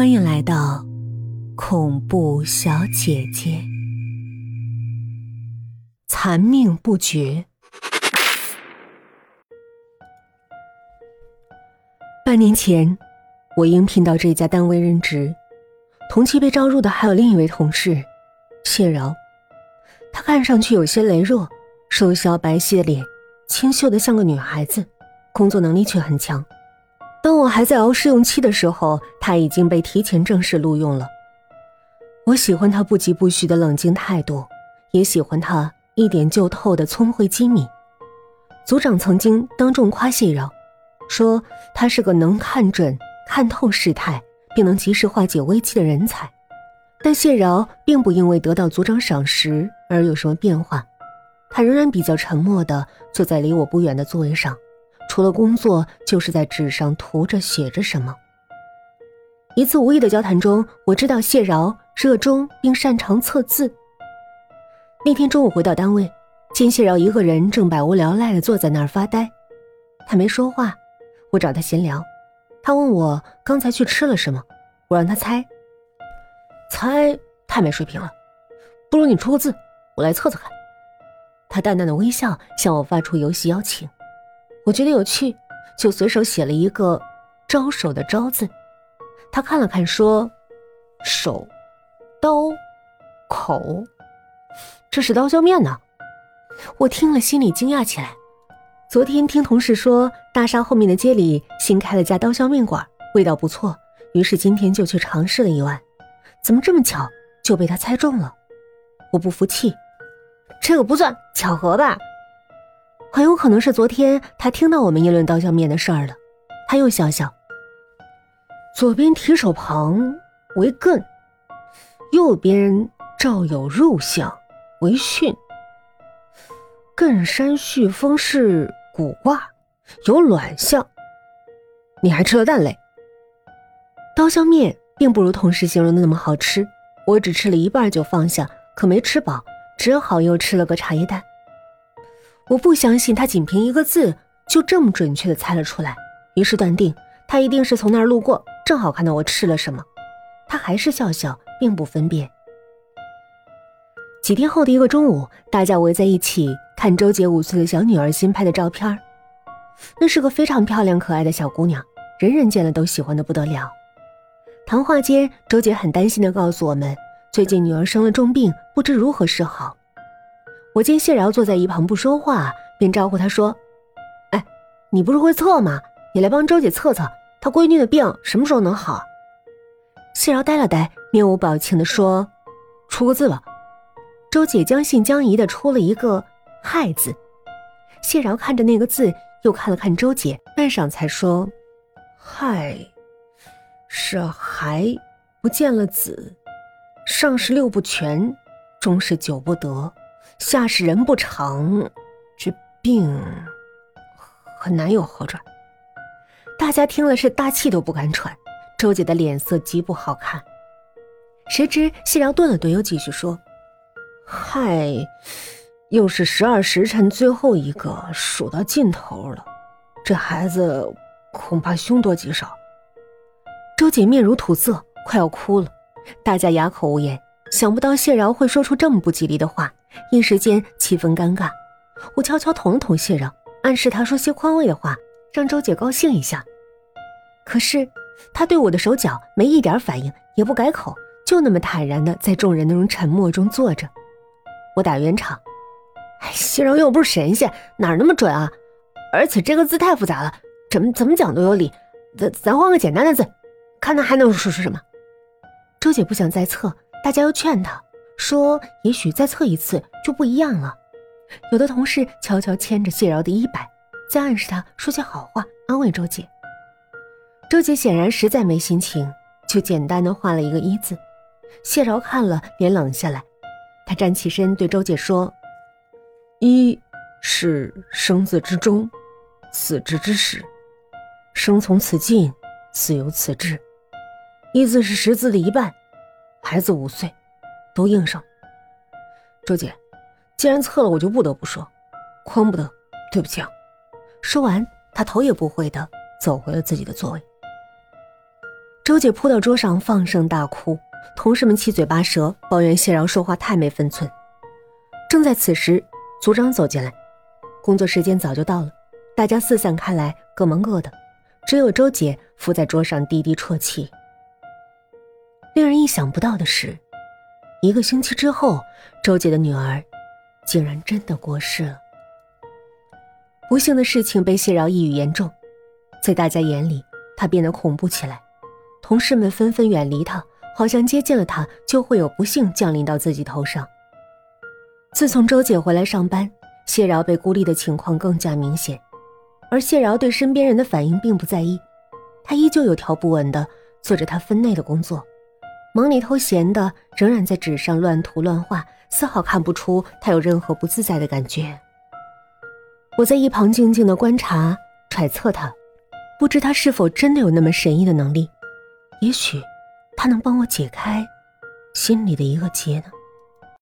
欢迎来到恐怖小姐姐。残命不绝。半年前，我应聘到这家单位任职，同期被招入的还有另一位同事谢饶。她看上去有些羸弱，瘦削白皙的脸，清秀的像个女孩子，工作能力却很强。当我还在熬试用期的时候，他已经被提前正式录用了。我喜欢他不疾不徐的冷静态度，也喜欢他一点就透的聪慧机敏。组长曾经当众夸谢饶，说他是个能看准、看透事态，并能及时化解危机的人才。但谢饶并不因为得到组长赏识而有什么变化，他仍然比较沉默地坐在离我不远的座位上。除了工作，就是在纸上涂着写着什么。一次无意的交谈中，我知道谢饶热衷并擅长测字。那天中午回到单位，见谢饶一个人正百无聊赖的坐在那儿发呆，他没说话。我找他闲聊，他问我刚才去吃了什么，我让他猜，猜太没水平了，不如你出个字，我来测测看。他淡淡的微笑向我发出游戏邀请。我觉得有趣，就随手写了一个“招手”的“招”字。他看了看，说：“手，刀，口，这是刀削面呢。”我听了，心里惊讶起来。昨天听同事说，大厦后面的街里新开了家刀削面馆，味道不错，于是今天就去尝试了一碗。怎么这么巧，就被他猜中了？我不服气，这个不算巧合吧？很有可能是昨天他听到我们议论刀削面的事儿了，他又笑笑。左边提手旁为艮，右边照有肉相为巽。艮山巽风是古卦，有卵象。你还吃了蛋嘞？刀削面并不如同事形容的那么好吃，我只吃了一半就放下，可没吃饱，只好又吃了个茶叶蛋。我不相信他仅凭一个字就这么准确的猜了出来，于是断定他一定是从那儿路过，正好看到我吃了什么。他还是笑笑，并不分辨。几天后的一个中午，大家围在一起看周姐五岁的小女儿新拍的照片那是个非常漂亮可爱的小姑娘，人人见了都喜欢的不得了。谈话间，周姐很担心的告诉我们，最近女儿生了重病，不知如何是好。我见谢饶坐在一旁不说话，便招呼他说：“哎，你不是会测吗？你来帮周姐测测，他闺女的病什么时候能好？”谢饶呆了呆，面无表情地说：“出个字吧。”周姐将信将疑地出了一个“亥”字。谢饶看着那个字，又看了看周姐，半晌才说：“亥，是还不见了子，上是六不全，中是九不得。”下是人不长，这病很难有好转。大家听了是大气都不敢喘，周姐的脸色极不好看。谁知谢饶顿了顿，又继续说：“嗨，又是十二时辰最后一个，数到尽头了。这孩子恐怕凶多吉少。”周姐面如土色，快要哭了。大家哑口无言，想不到谢饶会说出这么不吉利的话。一时间气氛尴尬，我悄悄捅了捅谢饶，暗示他说些宽慰的话，让周姐高兴一下。可是他对我的手脚没一点反应，也不改口，就那么坦然的在众人那种沉默中坐着。我打圆场：“哎，谢饶又不是神仙，哪那么准啊？而且这个字太复杂了，怎么怎么讲都有理。咱咱换个简单的字，看他还能说出什么。”周姐不想再测，大家又劝她。说：“也许再测一次就不一样了。”有的同事悄悄牵着谢饶的衣摆，在暗示他说些好话，安慰周姐。周姐显然实在没心情，就简单的画了一个“一”字。谢饶看了，脸冷下来。他站起身对周姐说：“一是生字之中，死之之始，生从此尽，死由此至。一字是十字的一半，孩子五岁。”都应上，周姐，既然测了，我就不得不说，匡不得，对不起啊。说完，他头也不回的走回了自己的座位。周姐扑到桌上放声大哭，同事们七嘴八舌抱怨谢饶说话太没分寸。正在此时，组长走进来，工作时间早就到了，大家四散开来，各忙各的，只有周姐伏在桌上低低啜泣。令人意想不到的是，一个星期之后，周姐的女儿竟然真的过世了。不幸的事情被谢饶一语言中，在大家眼里，他变得恐怖起来。同事们纷纷远离他，好像接近了他就会有不幸降临到自己头上。自从周姐回来上班，谢饶被孤立的情况更加明显，而谢饶对身边人的反应并不在意，他依旧有条不紊地做着他分内的工作，忙里偷闲的仍然在纸上乱涂乱画，丝毫看不出他有任何不自在的感觉。我在一旁静静的观察揣测他，不知他是否真的有那么神异的能力。也许，他能帮我解开心里的一个结呢。